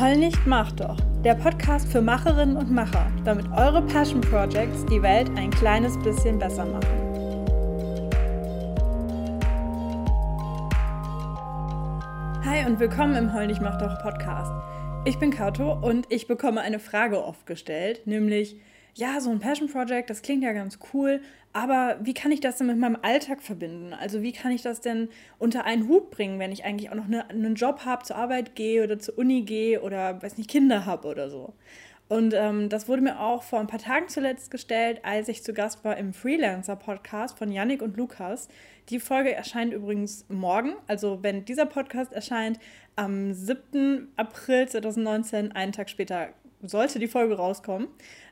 Heul nicht, mach doch. Der Podcast für Macherinnen und Macher, damit eure Passion Projects die Welt ein kleines bisschen besser machen. Hi und willkommen im Heul nicht, mach doch Podcast. Ich bin Kato und ich bekomme eine Frage oft gestellt, nämlich, ja, so ein Passion Project, das klingt ja ganz cool, aber wie kann ich das denn mit meinem Alltag verbinden? Also wie kann ich das denn unter einen Hut bringen, wenn ich eigentlich auch noch eine, einen Job habe, zur Arbeit gehe oder zur Uni gehe oder, weiß nicht, Kinder habe oder so? Und ähm, das wurde mir auch vor ein paar Tagen zuletzt gestellt, als ich zu Gast war im Freelancer-Podcast von Yannick und Lukas. Die Folge erscheint übrigens morgen. Also wenn dieser Podcast erscheint, am 7. April 2019, einen Tag später, sollte die Folge rauskommen.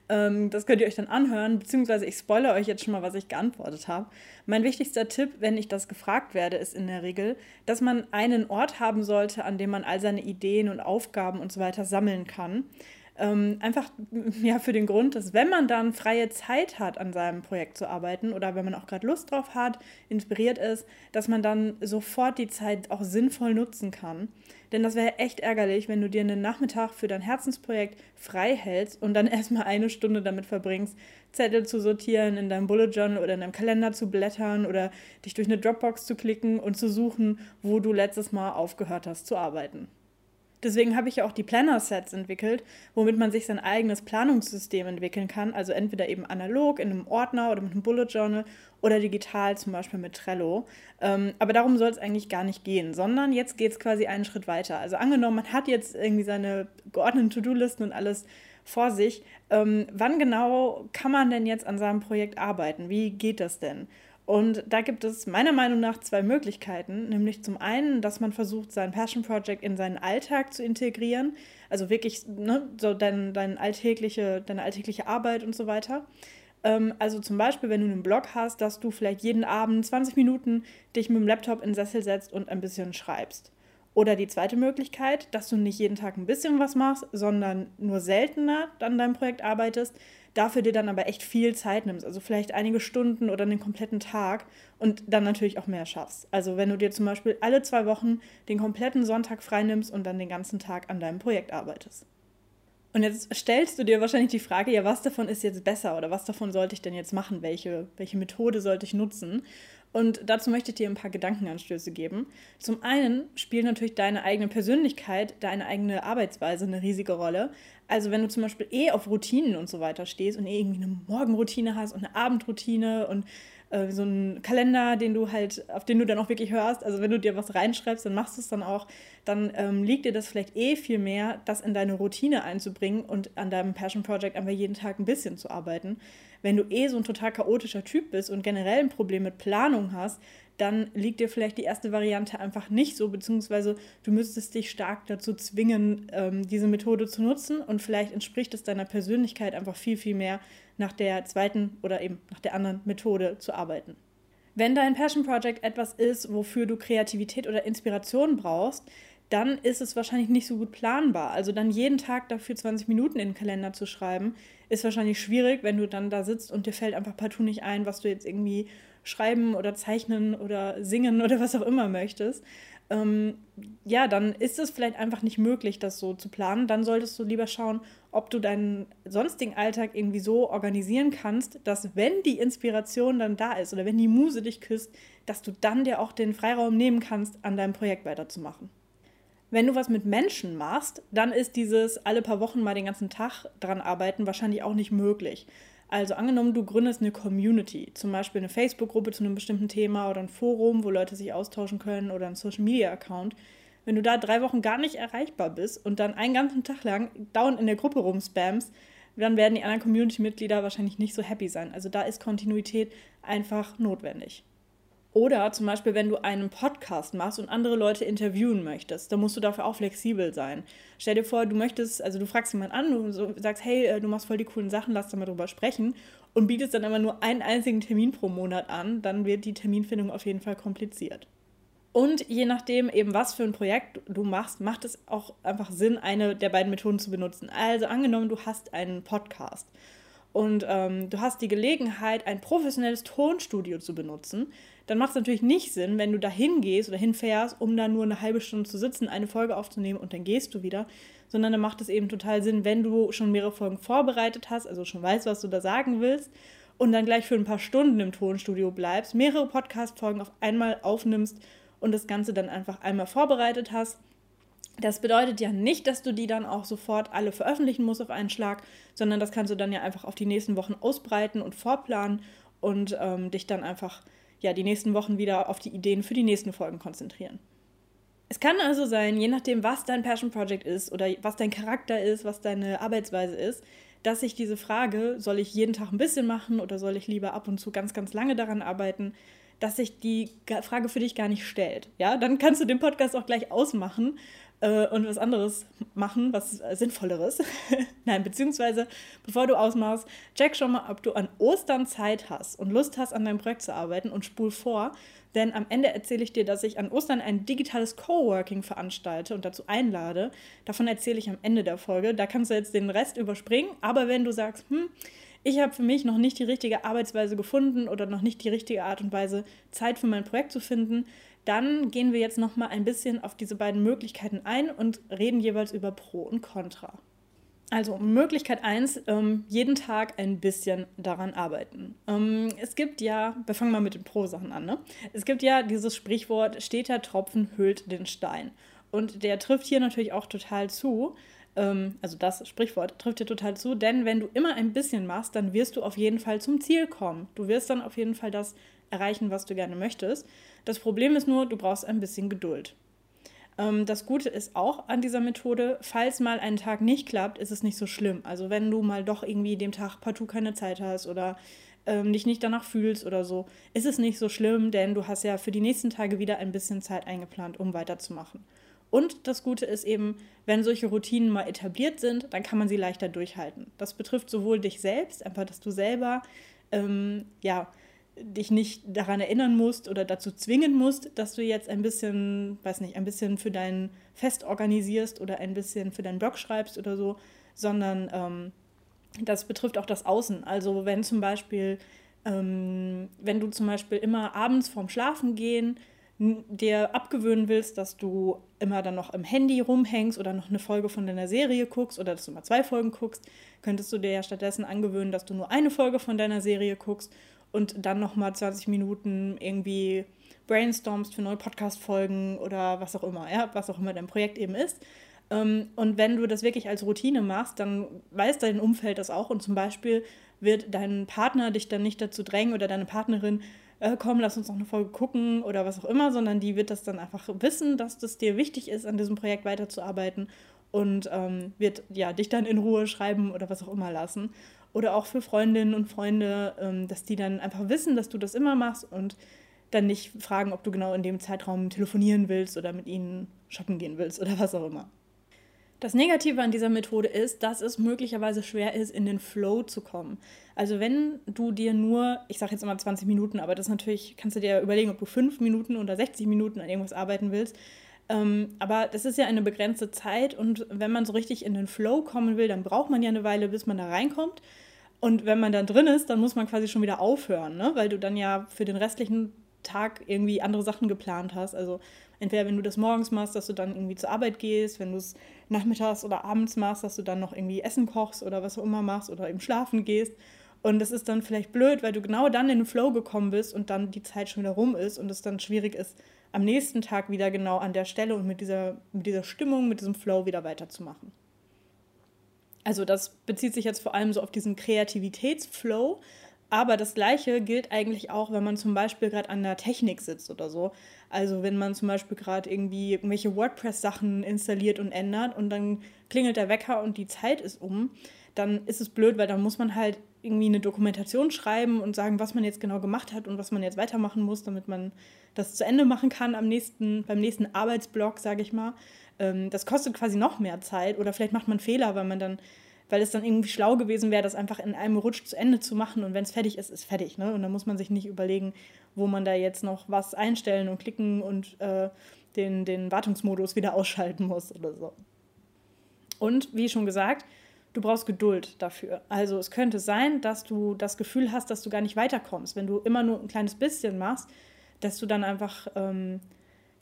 Ähm, das könnt ihr euch dann anhören, beziehungsweise ich spoilere euch jetzt schon mal, was ich geantwortet habe. Mein wichtigster Tipp, wenn ich das gefragt werde, ist in der Regel, dass man einen Ort haben sollte, an dem man all seine Ideen und Aufgaben und so weiter sammeln kann. Ähm, einfach ja, für den Grund, dass wenn man dann freie Zeit hat, an seinem Projekt zu arbeiten oder wenn man auch gerade Lust drauf hat, inspiriert ist, dass man dann sofort die Zeit auch sinnvoll nutzen kann. Denn das wäre echt ärgerlich, wenn du dir einen Nachmittag für dein Herzensprojekt frei hältst und dann erstmal eine Stunde damit verbringst, Zettel zu sortieren, in deinem Bullet Journal oder in deinem Kalender zu blättern oder dich durch eine Dropbox zu klicken und zu suchen, wo du letztes Mal aufgehört hast zu arbeiten. Deswegen habe ich ja auch die Planner-Sets entwickelt, womit man sich sein eigenes Planungssystem entwickeln kann. Also entweder eben analog in einem Ordner oder mit einem Bullet Journal oder digital zum Beispiel mit Trello. Ähm, aber darum soll es eigentlich gar nicht gehen, sondern jetzt geht es quasi einen Schritt weiter. Also angenommen, man hat jetzt irgendwie seine geordneten To-Do-Listen und alles vor sich. Ähm, wann genau kann man denn jetzt an seinem Projekt arbeiten? Wie geht das denn? Und da gibt es meiner Meinung nach zwei Möglichkeiten, nämlich zum einen, dass man versucht, sein Passion Project in seinen Alltag zu integrieren, also wirklich ne, so dein, dein alltägliche, deine alltägliche Arbeit und so weiter. Ähm, also zum Beispiel, wenn du einen Blog hast, dass du vielleicht jeden Abend 20 Minuten dich mit dem Laptop in den Sessel setzt und ein bisschen schreibst. Oder die zweite Möglichkeit, dass du nicht jeden Tag ein bisschen was machst, sondern nur seltener an deinem Projekt arbeitest, dafür dir dann aber echt viel Zeit nimmst. Also vielleicht einige Stunden oder einen kompletten Tag und dann natürlich auch mehr schaffst. Also wenn du dir zum Beispiel alle zwei Wochen den kompletten Sonntag frei nimmst und dann den ganzen Tag an deinem Projekt arbeitest. Und jetzt stellst du dir wahrscheinlich die Frage, ja, was davon ist jetzt besser oder was davon sollte ich denn jetzt machen? Welche, welche Methode sollte ich nutzen? Und dazu möchte ich dir ein paar Gedankenanstöße geben. Zum einen spielt natürlich deine eigene Persönlichkeit, deine eigene Arbeitsweise eine riesige Rolle. Also wenn du zum Beispiel eh auf Routinen und so weiter stehst und eh irgendwie eine Morgenroutine hast und eine Abendroutine und äh, so einen Kalender, den du halt, auf den du dann auch wirklich hörst, also wenn du dir was reinschreibst, dann machst du es dann auch, dann ähm, liegt dir das vielleicht eh viel mehr, das in deine Routine einzubringen und an deinem Passion Project einfach jeden Tag ein bisschen zu arbeiten. Wenn du eh so ein total chaotischer Typ bist und generell ein Problem mit Planung hast, dann liegt dir vielleicht die erste Variante einfach nicht so, beziehungsweise du müsstest dich stark dazu zwingen, ähm, diese Methode zu nutzen und vielleicht entspricht es deiner Persönlichkeit einfach viel, viel mehr, nach der zweiten oder eben nach der anderen Methode zu arbeiten. Wenn dein Passion Project etwas ist, wofür du Kreativität oder Inspiration brauchst, dann ist es wahrscheinlich nicht so gut planbar. Also dann jeden Tag dafür 20 Minuten in den Kalender zu schreiben, ist wahrscheinlich schwierig, wenn du dann da sitzt und dir fällt einfach partout nicht ein, was du jetzt irgendwie schreiben oder zeichnen oder singen oder was auch immer möchtest. Ähm, ja, dann ist es vielleicht einfach nicht möglich, das so zu planen. Dann solltest du lieber schauen, ob du deinen sonstigen Alltag irgendwie so organisieren kannst, dass wenn die Inspiration dann da ist oder wenn die Muse dich küsst, dass du dann dir auch den Freiraum nehmen kannst, an deinem Projekt weiterzumachen. Wenn du was mit Menschen machst, dann ist dieses alle paar Wochen mal den ganzen Tag dran arbeiten wahrscheinlich auch nicht möglich. Also angenommen, du gründest eine Community, zum Beispiel eine Facebook-Gruppe zu einem bestimmten Thema oder ein Forum, wo Leute sich austauschen können oder ein Social-Media-Account. Wenn du da drei Wochen gar nicht erreichbar bist und dann einen ganzen Tag lang dauernd in der Gruppe rumspamst, dann werden die anderen Community-Mitglieder wahrscheinlich nicht so happy sein. Also da ist Kontinuität einfach notwendig. Oder zum Beispiel, wenn du einen Podcast machst und andere Leute interviewen möchtest, dann musst du dafür auch flexibel sein. Stell dir vor, du möchtest, also du fragst jemanden an, du sagst, hey, äh, du machst voll die coolen Sachen, lass da mal drüber sprechen und bietest dann aber nur einen einzigen Termin pro Monat an, dann wird die Terminfindung auf jeden Fall kompliziert. Und je nachdem eben, was für ein Projekt du machst, macht es auch einfach Sinn, eine der beiden Methoden zu benutzen. Also angenommen, du hast einen Podcast und ähm, du hast die Gelegenheit, ein professionelles Tonstudio zu benutzen, dann macht es natürlich nicht Sinn, wenn du da hingehst oder hinfährst, um da nur eine halbe Stunde zu sitzen, eine Folge aufzunehmen und dann gehst du wieder, sondern dann macht es eben total Sinn, wenn du schon mehrere Folgen vorbereitet hast, also schon weißt, was du da sagen willst und dann gleich für ein paar Stunden im Tonstudio bleibst, mehrere Podcast-Folgen auf einmal aufnimmst und das Ganze dann einfach einmal vorbereitet hast. Das bedeutet ja nicht, dass du die dann auch sofort alle veröffentlichen musst auf einen Schlag, sondern das kannst du dann ja einfach auf die nächsten Wochen ausbreiten und vorplanen und ähm, dich dann einfach ja die nächsten Wochen wieder auf die Ideen für die nächsten Folgen konzentrieren. Es kann also sein, je nachdem, was dein Passion Project ist oder was dein Charakter ist, was deine Arbeitsweise ist, dass sich diese Frage, soll ich jeden Tag ein bisschen machen oder soll ich lieber ab und zu ganz, ganz lange daran arbeiten, dass sich die Frage für dich gar nicht stellt. Ja, dann kannst du den Podcast auch gleich ausmachen äh, und was anderes machen, was Sinnvolleres. Nein, beziehungsweise, bevor du ausmachst, check schon mal, ob du an Ostern Zeit hast und Lust hast, an deinem Projekt zu arbeiten und spul vor. Denn am Ende erzähle ich dir, dass ich an Ostern ein digitales Coworking veranstalte und dazu einlade. Davon erzähle ich am Ende der Folge. Da kannst du jetzt den Rest überspringen. Aber wenn du sagst, hm, ich habe für mich noch nicht die richtige Arbeitsweise gefunden oder noch nicht die richtige Art und Weise, Zeit für mein Projekt zu finden, dann gehen wir jetzt noch mal ein bisschen auf diese beiden Möglichkeiten ein und reden jeweils über Pro und Contra. Also Möglichkeit 1, ähm, jeden Tag ein bisschen daran arbeiten. Ähm, es gibt ja, wir fangen mal mit den Pro-Sachen an, ne? Es gibt ja dieses Sprichwort, steter Tropfen hüllt den Stein. Und der trifft hier natürlich auch total zu. Ähm, also das Sprichwort trifft hier total zu, denn wenn du immer ein bisschen machst, dann wirst du auf jeden Fall zum Ziel kommen. Du wirst dann auf jeden Fall das erreichen, was du gerne möchtest. Das Problem ist nur, du brauchst ein bisschen Geduld. Ähm, das Gute ist auch an dieser Methode, falls mal ein Tag nicht klappt, ist es nicht so schlimm. Also wenn du mal doch irgendwie dem Tag partout keine Zeit hast oder ähm, dich nicht danach fühlst oder so, ist es nicht so schlimm, denn du hast ja für die nächsten Tage wieder ein bisschen Zeit eingeplant, um weiterzumachen. Und das Gute ist eben, wenn solche Routinen mal etabliert sind, dann kann man sie leichter durchhalten. Das betrifft sowohl dich selbst, einfach, dass du selber ähm, ja, dich nicht daran erinnern musst oder dazu zwingen musst, dass du jetzt ein bisschen, weiß nicht, ein bisschen für dein Fest organisierst oder ein bisschen für deinen Blog schreibst oder so, sondern ähm, das betrifft auch das Außen. Also wenn zum Beispiel, ähm, wenn du zum Beispiel immer abends vorm Schlafen gehen dir abgewöhnen willst, dass du immer dann noch im Handy rumhängst oder noch eine Folge von deiner Serie guckst oder dass du mal zwei Folgen guckst, könntest du dir ja stattdessen angewöhnen, dass du nur eine Folge von deiner Serie guckst und dann nochmal 20 Minuten irgendwie brainstormst für neue Podcast-Folgen oder was auch immer, ja, was auch immer dein Projekt eben ist. Ähm, und wenn du das wirklich als Routine machst, dann weiß dein Umfeld das auch und zum Beispiel wird dein Partner dich dann nicht dazu drängen oder deine Partnerin, äh, komm, lass uns noch eine Folge gucken oder was auch immer, sondern die wird das dann einfach wissen, dass das dir wichtig ist, an diesem Projekt weiterzuarbeiten und ähm, wird ja dich dann in Ruhe schreiben oder was auch immer lassen oder auch für Freundinnen und Freunde, ähm, dass die dann einfach wissen, dass du das immer machst und dann nicht fragen, ob du genau in dem Zeitraum telefonieren willst oder mit ihnen shoppen gehen willst oder was auch immer. Das Negative an dieser Methode ist, dass es möglicherweise schwer ist, in den Flow zu kommen. Also wenn du dir nur, ich sage jetzt immer 20 Minuten, aber das natürlich, kannst du dir überlegen, ob du 5 Minuten oder 60 Minuten an irgendwas arbeiten willst. Ähm, aber das ist ja eine begrenzte Zeit und wenn man so richtig in den Flow kommen will, dann braucht man ja eine Weile, bis man da reinkommt. Und wenn man dann drin ist, dann muss man quasi schon wieder aufhören, ne? weil du dann ja für den restlichen Tag irgendwie andere Sachen geplant hast. Also entweder wenn du das morgens machst, dass du dann irgendwie zur Arbeit gehst, wenn du es nachmittags oder abends machst, dass du dann noch irgendwie Essen kochst oder was auch immer machst oder eben schlafen gehst. Und das ist dann vielleicht blöd, weil du genau dann in den Flow gekommen bist und dann die Zeit schon wieder rum ist und es dann schwierig ist, am nächsten Tag wieder genau an der Stelle und mit dieser, mit dieser Stimmung, mit diesem Flow wieder weiterzumachen. Also das bezieht sich jetzt vor allem so auf diesen Kreativitätsflow, aber das Gleiche gilt eigentlich auch, wenn man zum Beispiel gerade an der Technik sitzt oder so. Also wenn man zum Beispiel gerade irgendwie irgendwelche WordPress-Sachen installiert und ändert und dann klingelt der Wecker und die Zeit ist um, dann ist es blöd, weil dann muss man halt irgendwie eine Dokumentation schreiben und sagen, was man jetzt genau gemacht hat und was man jetzt weitermachen muss, damit man das zu Ende machen kann am nächsten, beim nächsten Arbeitsblock, sage ich mal ähm, das kostet quasi noch mehr Zeit oder vielleicht macht man Fehler, weil man dann, weil es dann irgendwie schlau gewesen wäre, das einfach in einem Rutsch zu Ende zu machen und wenn es fertig ist, ist fertig. Ne? Und dann muss man sich nicht überlegen, wo man da jetzt noch was einstellen und klicken und äh, den, den Wartungsmodus wieder ausschalten muss oder so. Und wie schon gesagt, du brauchst Geduld dafür. Also es könnte sein, dass du das Gefühl hast, dass du gar nicht weiterkommst. Wenn du immer nur ein kleines bisschen machst, dass du dann einfach ähm,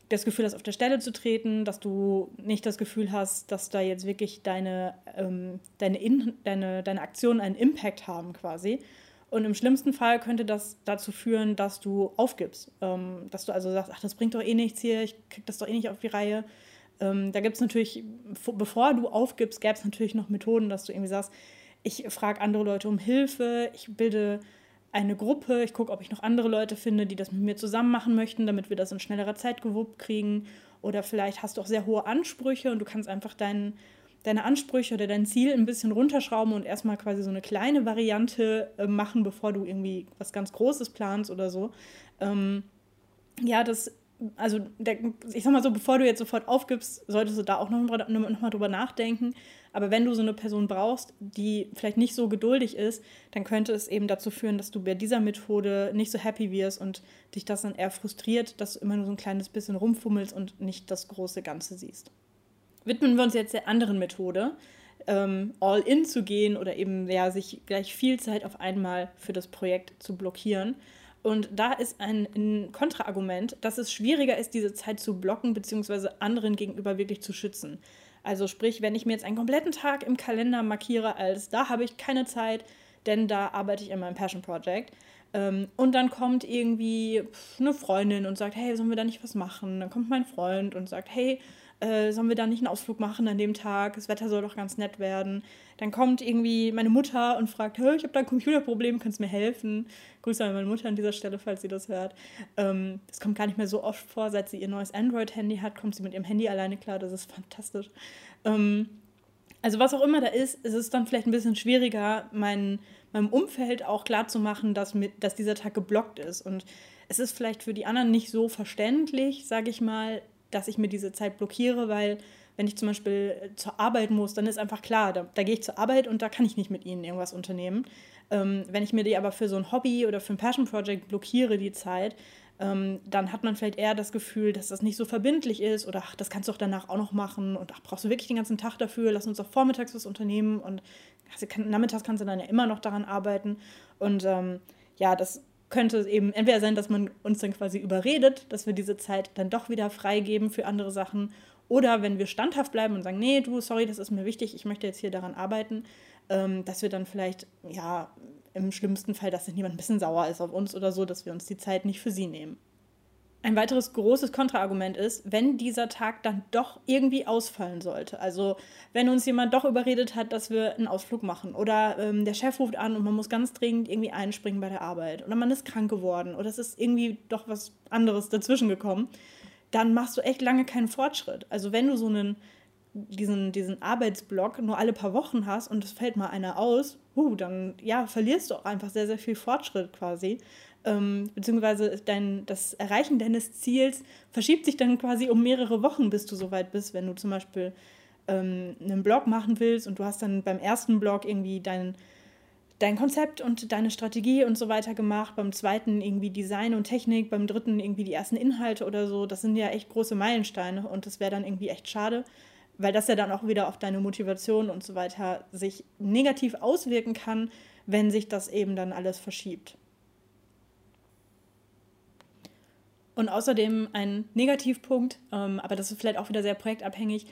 das Gefühl hast, auf der Stelle zu treten, dass du nicht das Gefühl hast, dass da jetzt wirklich deine, ähm, deine, In deine, deine Aktionen einen Impact haben quasi. Und im schlimmsten Fall könnte das dazu führen, dass du aufgibst. Ähm, dass du also sagst, ach, das bringt doch eh nichts hier, ich krieg das doch eh nicht auf die Reihe. Ähm, da gibt es natürlich, bevor du aufgibst, gäbe es natürlich noch Methoden, dass du irgendwie sagst, ich frage andere Leute um Hilfe, ich bilde eine Gruppe, ich gucke, ob ich noch andere Leute finde, die das mit mir zusammen machen möchten, damit wir das in schnellerer Zeit gewuppt kriegen. Oder vielleicht hast du auch sehr hohe Ansprüche und du kannst einfach dein, deine Ansprüche oder dein Ziel ein bisschen runterschrauben und erstmal quasi so eine kleine Variante äh, machen, bevor du irgendwie was ganz Großes planst oder so. Ähm, ja, das also der, ich sag mal so, bevor du jetzt sofort aufgibst, solltest du da auch noch, noch mal drüber nachdenken. Aber wenn du so eine Person brauchst, die vielleicht nicht so geduldig ist, dann könnte es eben dazu führen, dass du bei dieser Methode nicht so happy wirst und dich das dann eher frustriert, dass du immer nur so ein kleines bisschen rumfummelst und nicht das große Ganze siehst. Widmen wir uns jetzt der anderen Methode, ähm, all in zu gehen oder eben ja, sich gleich viel Zeit auf einmal für das Projekt zu blockieren. Und da ist ein, ein Kontraargument, dass es schwieriger ist, diese Zeit zu blocken, bzw. anderen gegenüber wirklich zu schützen. Also sprich, wenn ich mir jetzt einen kompletten Tag im Kalender markiere, als da habe ich keine Zeit, denn da arbeite ich in meinem Passion Project. Ähm, und dann kommt irgendwie eine Freundin und sagt, hey, sollen wir da nicht was machen? Dann kommt mein Freund und sagt, hey, äh, sollen wir da nicht einen Ausflug machen an dem Tag? Das Wetter soll doch ganz nett werden. Dann kommt irgendwie meine Mutter und fragt, ich habe da ein Computerproblem, kannst du mir helfen? Grüße an meine Mutter an dieser Stelle, falls sie das hört. Ähm, das kommt gar nicht mehr so oft vor, seit sie ihr neues Android-Handy hat, kommt sie mit ihrem Handy alleine klar, das ist fantastisch. Ähm, also was auch immer da ist, ist es dann vielleicht ein bisschen schwieriger, mein, meinem Umfeld auch klarzumachen, dass, dass dieser Tag geblockt ist. Und es ist vielleicht für die anderen nicht so verständlich, sage ich mal, dass ich mir diese Zeit blockiere, weil wenn ich zum Beispiel äh, zur Arbeit muss, dann ist einfach klar, da, da gehe ich zur Arbeit und da kann ich nicht mit ihnen irgendwas unternehmen. Ähm, wenn ich mir die aber für so ein Hobby oder für ein Passion Project blockiere, die Zeit, ähm, dann hat man vielleicht eher das Gefühl, dass das nicht so verbindlich ist oder ach, das kannst du auch danach auch noch machen und ach, brauchst du wirklich den ganzen Tag dafür, lass uns auch vormittags was unternehmen und also, kann, nachmittags kannst du dann ja immer noch daran arbeiten und ähm, ja, das könnte es eben entweder sein, dass man uns dann quasi überredet, dass wir diese Zeit dann doch wieder freigeben für andere Sachen. Oder wenn wir standhaft bleiben und sagen, nee, du, sorry, das ist mir wichtig, ich möchte jetzt hier daran arbeiten, ähm, dass wir dann vielleicht, ja, im schlimmsten Fall, dass niemand ein bisschen sauer ist auf uns oder so, dass wir uns die Zeit nicht für sie nehmen. Ein weiteres großes Kontraargument ist, wenn dieser Tag dann doch irgendwie ausfallen sollte. Also wenn uns jemand doch überredet hat, dass wir einen Ausflug machen oder ähm, der Chef ruft an und man muss ganz dringend irgendwie einspringen bei der Arbeit oder man ist krank geworden oder es ist irgendwie doch was anderes dazwischen gekommen, dann machst du echt lange keinen Fortschritt. Also wenn du so einen diesen, diesen Arbeitsblock nur alle paar Wochen hast und es fällt mal einer aus, uh, dann ja, verlierst du auch einfach sehr, sehr viel Fortschritt quasi ähm, beziehungsweise dein, das Erreichen deines Ziels verschiebt sich dann quasi um mehrere Wochen, bis du soweit bist, wenn du zum Beispiel ähm, einen Blog machen willst und du hast dann beim ersten Blog irgendwie dein, dein Konzept und deine Strategie und so weiter gemacht, beim zweiten irgendwie Design und Technik, beim dritten irgendwie die ersten Inhalte oder so. Das sind ja echt große Meilensteine und das wäre dann irgendwie echt schade, weil das ja dann auch wieder auf deine Motivation und so weiter sich negativ auswirken kann, wenn sich das eben dann alles verschiebt. Und außerdem ein Negativpunkt, ähm, aber das ist vielleicht auch wieder sehr projektabhängig,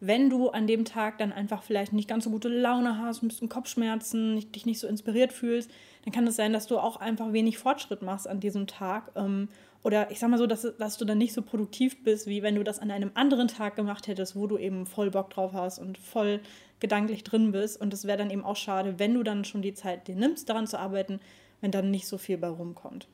wenn du an dem Tag dann einfach vielleicht nicht ganz so gute Laune hast, ein bisschen Kopfschmerzen, dich nicht so inspiriert fühlst, dann kann es sein, dass du auch einfach wenig Fortschritt machst an diesem Tag. Ähm, oder ich sag mal so, dass, dass du dann nicht so produktiv bist, wie wenn du das an einem anderen Tag gemacht hättest, wo du eben voll Bock drauf hast und voll gedanklich drin bist. Und es wäre dann eben auch schade, wenn du dann schon die Zeit dir nimmst, daran zu arbeiten, wenn dann nicht so viel bei rumkommt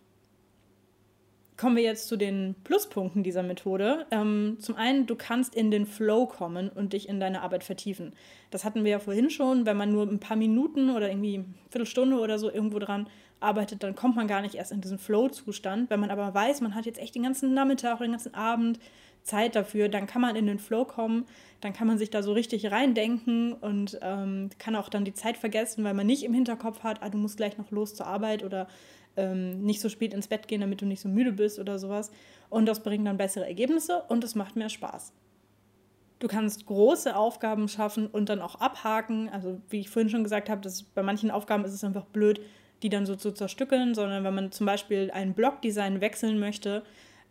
kommen wir jetzt zu den Pluspunkten dieser Methode. Ähm, zum einen, du kannst in den Flow kommen und dich in deine Arbeit vertiefen. Das hatten wir ja vorhin schon. Wenn man nur ein paar Minuten oder irgendwie eine Viertelstunde oder so irgendwo dran arbeitet, dann kommt man gar nicht erst in diesen Flow-Zustand. Wenn man aber weiß, man hat jetzt echt den ganzen Nachmittag oder den ganzen Abend Zeit dafür, dann kann man in den Flow kommen, dann kann man sich da so richtig reindenken und ähm, kann auch dann die Zeit vergessen, weil man nicht im Hinterkopf hat, ah, du musst gleich noch los zur Arbeit oder ähm, nicht so spät ins Bett gehen, damit du nicht so müde bist oder sowas. Und das bringt dann bessere Ergebnisse und es macht mehr Spaß. Du kannst große Aufgaben schaffen und dann auch abhaken. Also wie ich vorhin schon gesagt habe, dass bei manchen Aufgaben ist es einfach blöd, die dann so zu zerstückeln, sondern wenn man zum Beispiel ein Blockdesign wechseln möchte,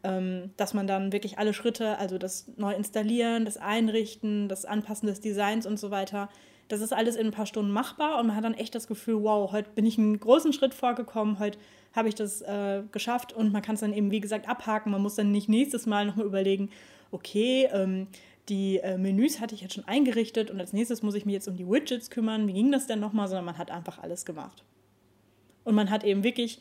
ähm, dass man dann wirklich alle Schritte, also das neu installieren, das Einrichten, das Anpassen des Designs und so weiter, das ist alles in ein paar Stunden machbar und man hat dann echt das Gefühl, wow, heute bin ich einen großen Schritt vorgekommen, heute habe ich das äh, geschafft und man kann es dann eben, wie gesagt, abhaken. Man muss dann nicht nächstes Mal nochmal überlegen, okay, ähm, die äh, Menüs hatte ich jetzt schon eingerichtet und als nächstes muss ich mich jetzt um die Widgets kümmern. Wie ging das denn nochmal? Sondern man hat einfach alles gemacht. Und man hat eben wirklich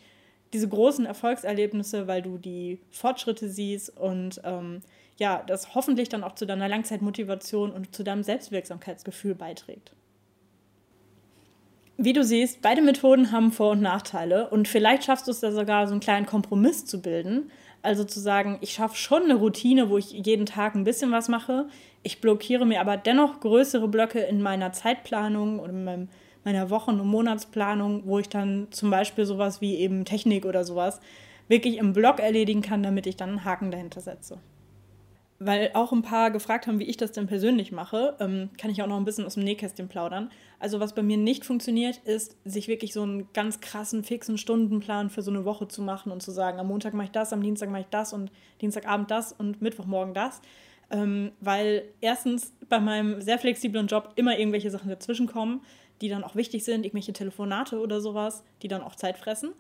diese großen Erfolgserlebnisse, weil du die Fortschritte siehst und ähm, ja, das hoffentlich dann auch zu deiner Langzeitmotivation und zu deinem Selbstwirksamkeitsgefühl beiträgt. Wie du siehst, beide Methoden haben Vor- und Nachteile und vielleicht schaffst du es da sogar, so einen kleinen Kompromiss zu bilden. Also zu sagen, ich schaffe schon eine Routine, wo ich jeden Tag ein bisschen was mache. Ich blockiere mir aber dennoch größere Blöcke in meiner Zeitplanung oder in meinem, meiner Wochen- und Monatsplanung, wo ich dann zum Beispiel sowas wie eben Technik oder sowas wirklich im Block erledigen kann, damit ich dann einen Haken dahinter setze weil auch ein paar gefragt haben, wie ich das denn persönlich mache, ähm, kann ich auch noch ein bisschen aus dem Nähkästchen plaudern. Also was bei mir nicht funktioniert, ist, sich wirklich so einen ganz krassen, fixen Stundenplan für so eine Woche zu machen und zu sagen, am Montag mache ich das, am Dienstag mache ich das und Dienstagabend das und Mittwochmorgen das. Ähm, weil erstens bei meinem sehr flexiblen Job immer irgendwelche Sachen dazwischen kommen, die dann auch wichtig sind, irgendwelche Telefonate oder sowas, die dann auch Zeit fressen.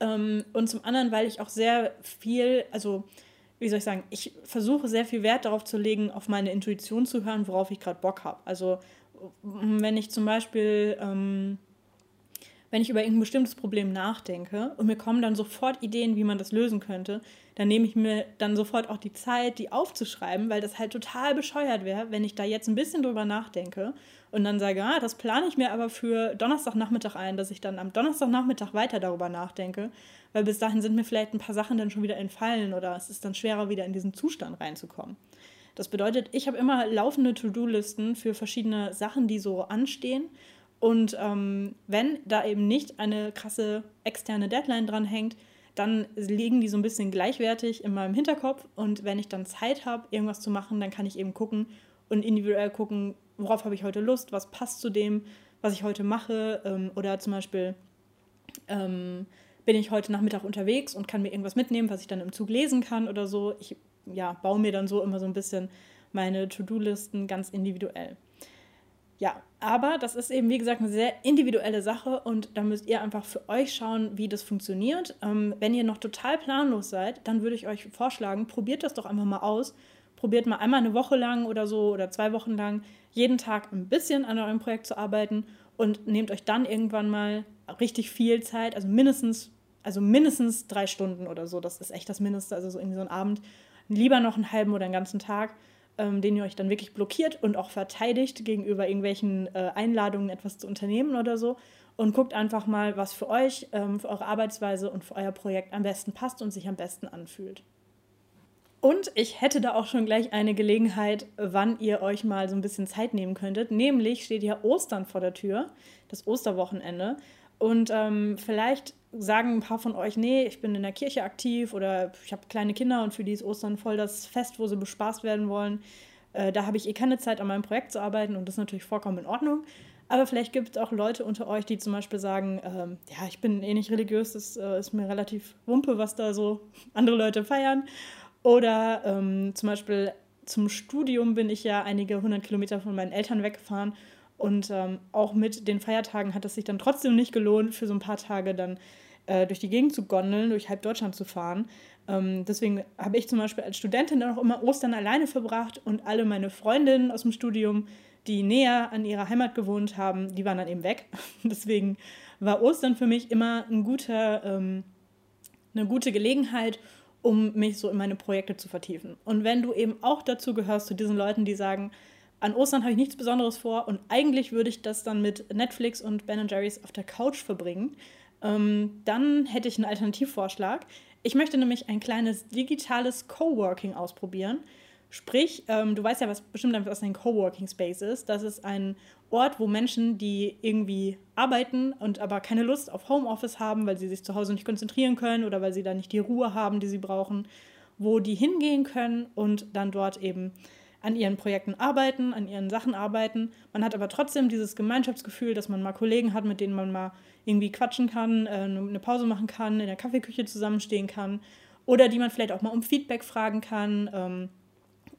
Ähm, und zum anderen, weil ich auch sehr viel, also wie soll ich sagen, ich versuche sehr viel Wert darauf zu legen, auf meine Intuition zu hören, worauf ich gerade Bock habe. Also wenn ich zum Beispiel, ähm, wenn ich über irgendein bestimmtes Problem nachdenke und mir kommen dann sofort Ideen, wie man das lösen könnte, dann nehme ich mir dann sofort auch die Zeit, die aufzuschreiben, weil das halt total bescheuert wäre, wenn ich da jetzt ein bisschen drüber nachdenke und dann sage, ah, das plane ich mir aber für Donnerstagnachmittag ein, dass ich dann am Donnerstagnachmittag weiter darüber nachdenke, weil bis dahin sind mir vielleicht ein paar Sachen dann schon wieder entfallen oder es ist dann schwerer, wieder in diesen Zustand reinzukommen. Das bedeutet, ich habe immer laufende To-Do-Listen für verschiedene Sachen, die so anstehen. Und ähm, wenn da eben nicht eine krasse externe Deadline dran hängt, dann liegen die so ein bisschen gleichwertig in meinem Hinterkopf. Und wenn ich dann Zeit habe, irgendwas zu machen, dann kann ich eben gucken und individuell gucken, worauf habe ich heute Lust, was passt zu dem, was ich heute mache. Ähm, oder zum Beispiel, ähm, bin ich heute Nachmittag unterwegs und kann mir irgendwas mitnehmen, was ich dann im Zug lesen kann oder so. Ich ja, baue mir dann so immer so ein bisschen meine To-Do-Listen ganz individuell. Ja, aber das ist eben, wie gesagt, eine sehr individuelle Sache und da müsst ihr einfach für euch schauen, wie das funktioniert. Ähm, wenn ihr noch total planlos seid, dann würde ich euch vorschlagen, probiert das doch einfach mal aus. Probiert mal einmal eine Woche lang oder so oder zwei Wochen lang jeden Tag ein bisschen an eurem Projekt zu arbeiten und nehmt euch dann irgendwann mal richtig viel Zeit, also mindestens also mindestens drei Stunden oder so, das ist echt das Mindeste, also so irgendwie so ein Abend. Lieber noch einen halben oder einen ganzen Tag, ähm, den ihr euch dann wirklich blockiert und auch verteidigt gegenüber irgendwelchen äh, Einladungen, etwas zu unternehmen oder so. Und guckt einfach mal, was für euch, ähm, für eure Arbeitsweise und für euer Projekt am besten passt und sich am besten anfühlt. Und ich hätte da auch schon gleich eine Gelegenheit, wann ihr euch mal so ein bisschen Zeit nehmen könntet. Nämlich steht ja Ostern vor der Tür, das Osterwochenende. Und ähm, vielleicht sagen ein paar von euch, nee, ich bin in der Kirche aktiv oder ich habe kleine Kinder und für die ist Ostern voll das Fest, wo sie bespaßt werden wollen. Äh, da habe ich eh keine Zeit, an meinem Projekt zu arbeiten und das ist natürlich vollkommen in Ordnung. Aber vielleicht gibt es auch Leute unter euch, die zum Beispiel sagen, ähm, ja, ich bin eh nicht religiös, das äh, ist mir relativ wumpe, was da so andere Leute feiern. Oder ähm, zum Beispiel zum Studium bin ich ja einige hundert Kilometer von meinen Eltern weggefahren und ähm, auch mit den Feiertagen hat es sich dann trotzdem nicht gelohnt, für so ein paar Tage dann äh, durch die Gegend zu gondeln, durch halb Deutschland zu fahren. Ähm, deswegen habe ich zum Beispiel als Studentin dann auch immer Ostern alleine verbracht und alle meine Freundinnen aus dem Studium, die näher an ihrer Heimat gewohnt haben, die waren dann eben weg. deswegen war Ostern für mich immer ein guter, ähm, eine gute Gelegenheit, um mich so in meine Projekte zu vertiefen. Und wenn du eben auch dazu gehörst, zu diesen Leuten, die sagen, an Ostern habe ich nichts Besonderes vor und eigentlich würde ich das dann mit Netflix und Ben Jerry's auf der Couch verbringen. Ähm, dann hätte ich einen Alternativvorschlag. Ich möchte nämlich ein kleines digitales Coworking ausprobieren. Sprich, ähm, du weißt ja was, bestimmt, was ein Coworking Space ist. Das ist ein Ort, wo Menschen, die irgendwie arbeiten und aber keine Lust auf Homeoffice haben, weil sie sich zu Hause nicht konzentrieren können oder weil sie da nicht die Ruhe haben, die sie brauchen, wo die hingehen können und dann dort eben an ihren Projekten arbeiten, an ihren Sachen arbeiten. Man hat aber trotzdem dieses Gemeinschaftsgefühl, dass man mal Kollegen hat, mit denen man mal irgendwie quatschen kann, äh, eine Pause machen kann, in der Kaffeeküche zusammenstehen kann oder die man vielleicht auch mal um Feedback fragen kann, ähm,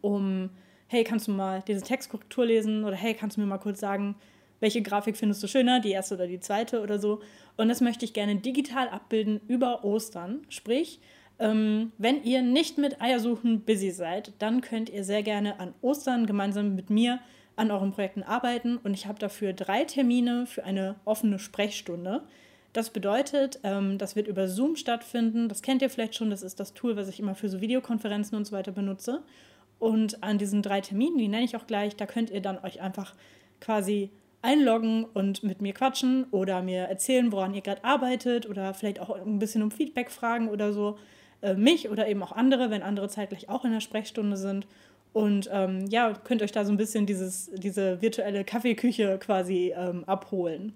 um, hey, kannst du mal diese Textkorrektur lesen oder hey, kannst du mir mal kurz sagen, welche Grafik findest du schöner, die erste oder die zweite oder so. Und das möchte ich gerne digital abbilden über Ostern. Sprich, ähm, wenn ihr nicht mit Eiersuchen busy seid, dann könnt ihr sehr gerne an Ostern gemeinsam mit mir an euren Projekten arbeiten. Und ich habe dafür drei Termine für eine offene Sprechstunde. Das bedeutet, ähm, das wird über Zoom stattfinden. Das kennt ihr vielleicht schon. Das ist das Tool, was ich immer für so Videokonferenzen und so weiter benutze. Und an diesen drei Terminen, die nenne ich auch gleich, da könnt ihr dann euch einfach quasi einloggen und mit mir quatschen oder mir erzählen, woran ihr gerade arbeitet oder vielleicht auch ein bisschen um Feedback fragen oder so. Äh, mich oder eben auch andere, wenn andere zeitgleich auch in der Sprechstunde sind. Und ähm, ja, könnt euch da so ein bisschen dieses, diese virtuelle Kaffeeküche quasi ähm, abholen.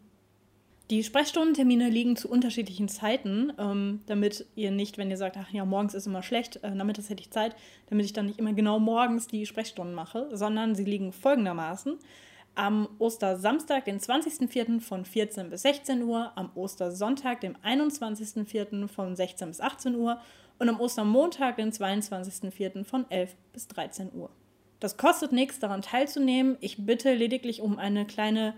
Die Sprechstundentermine liegen zu unterschiedlichen Zeiten, ähm, damit ihr nicht, wenn ihr sagt, ach ja, morgens ist immer schlecht, äh, das hätte ich Zeit, damit ich dann nicht immer genau morgens die Sprechstunden mache, sondern sie liegen folgendermaßen am Ostersamstag, den 20.04. von 14 bis 16 Uhr, am Ostersonntag, dem 21.04. von 16 bis 18 Uhr und am Ostermontag, den 22.04. von 11 bis 13 Uhr. Das kostet nichts, daran teilzunehmen. Ich bitte lediglich um eine kleine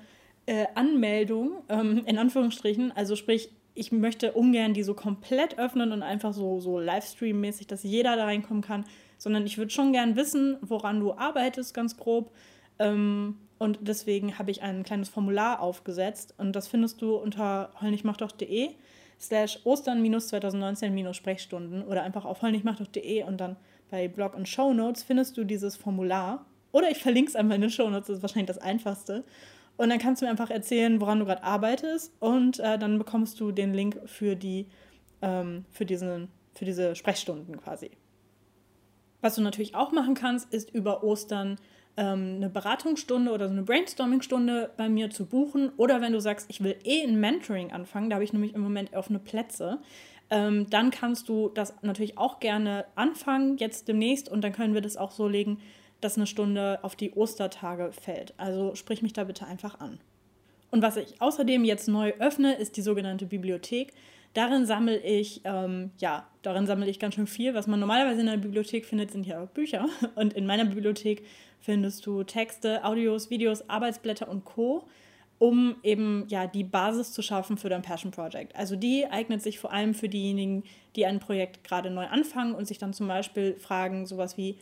äh, Anmeldung, ähm, in Anführungsstrichen. Also sprich, ich möchte ungern die so komplett öffnen und einfach so, so Livestream-mäßig, dass jeder da reinkommen kann, sondern ich würde schon gern wissen, woran du arbeitest, ganz grob. Ähm, und deswegen habe ich ein kleines Formular aufgesetzt und das findest du unter heulnichmachdoch.de slash ostern-2019-sprechstunden oder einfach auf heulnichmachdoch.de und dann bei Blog und Show Notes findest du dieses Formular. Oder ich verlinke es einfach in den Show Notes, das ist wahrscheinlich das Einfachste. Und dann kannst du mir einfach erzählen, woran du gerade arbeitest und äh, dann bekommst du den Link für, die, ähm, für, diesen, für diese Sprechstunden quasi. Was du natürlich auch machen kannst, ist über Ostern ähm, eine Beratungsstunde oder so eine Brainstorming-Stunde bei mir zu buchen. Oder wenn du sagst, ich will eh ein Mentoring anfangen, da habe ich nämlich im Moment offene Plätze, ähm, dann kannst du das natürlich auch gerne anfangen, jetzt demnächst. Und dann können wir das auch so legen, dass eine Stunde auf die Ostertage fällt. Also sprich mich da bitte einfach an. Und was ich außerdem jetzt neu öffne, ist die sogenannte Bibliothek. Darin sammle ich, ähm, ja, darin sammle ich ganz schön viel. Was man normalerweise in der Bibliothek findet, sind ja Bücher. Und in meiner Bibliothek findest du Texte, Audios, Videos, Arbeitsblätter und Co., um eben ja die Basis zu schaffen für dein Passion Project. Also die eignet sich vor allem für diejenigen, die ein Projekt gerade neu anfangen und sich dann zum Beispiel fragen, sowas wie,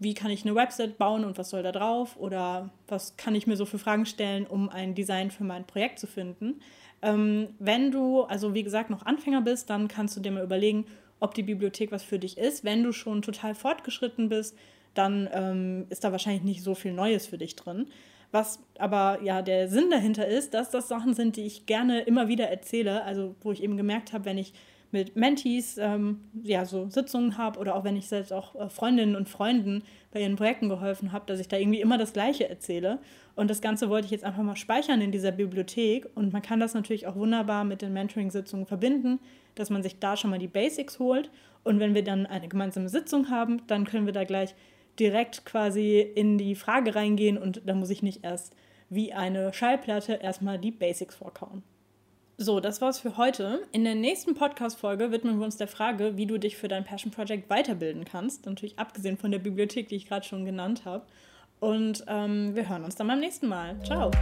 wie kann ich eine Website bauen und was soll da drauf? Oder was kann ich mir so für Fragen stellen, um ein Design für mein Projekt zu finden? Ähm, wenn du, also wie gesagt, noch Anfänger bist, dann kannst du dir mal überlegen, ob die Bibliothek was für dich ist. Wenn du schon total fortgeschritten bist, dann ähm, ist da wahrscheinlich nicht so viel Neues für dich drin. Was aber ja der Sinn dahinter ist, dass das Sachen sind, die ich gerne immer wieder erzähle. Also wo ich eben gemerkt habe, wenn ich mit Mentees ähm, ja, so Sitzungen habe oder auch wenn ich selbst auch äh, Freundinnen und Freunden bei ihren Projekten geholfen habe, dass ich da irgendwie immer das Gleiche erzähle. Und das Ganze wollte ich jetzt einfach mal speichern in dieser Bibliothek. Und man kann das natürlich auch wunderbar mit den Mentoring-Sitzungen verbinden, dass man sich da schon mal die Basics holt. Und wenn wir dann eine gemeinsame Sitzung haben, dann können wir da gleich direkt quasi in die Frage reingehen und da muss ich nicht erst wie eine Schallplatte erstmal die Basics vorkauen. So, das war's für heute. In der nächsten Podcast-Folge widmen wir uns der Frage, wie du dich für dein Passion Project weiterbilden kannst. Natürlich abgesehen von der Bibliothek, die ich gerade schon genannt habe. Und ähm, wir hören uns dann beim nächsten Mal. Ciao!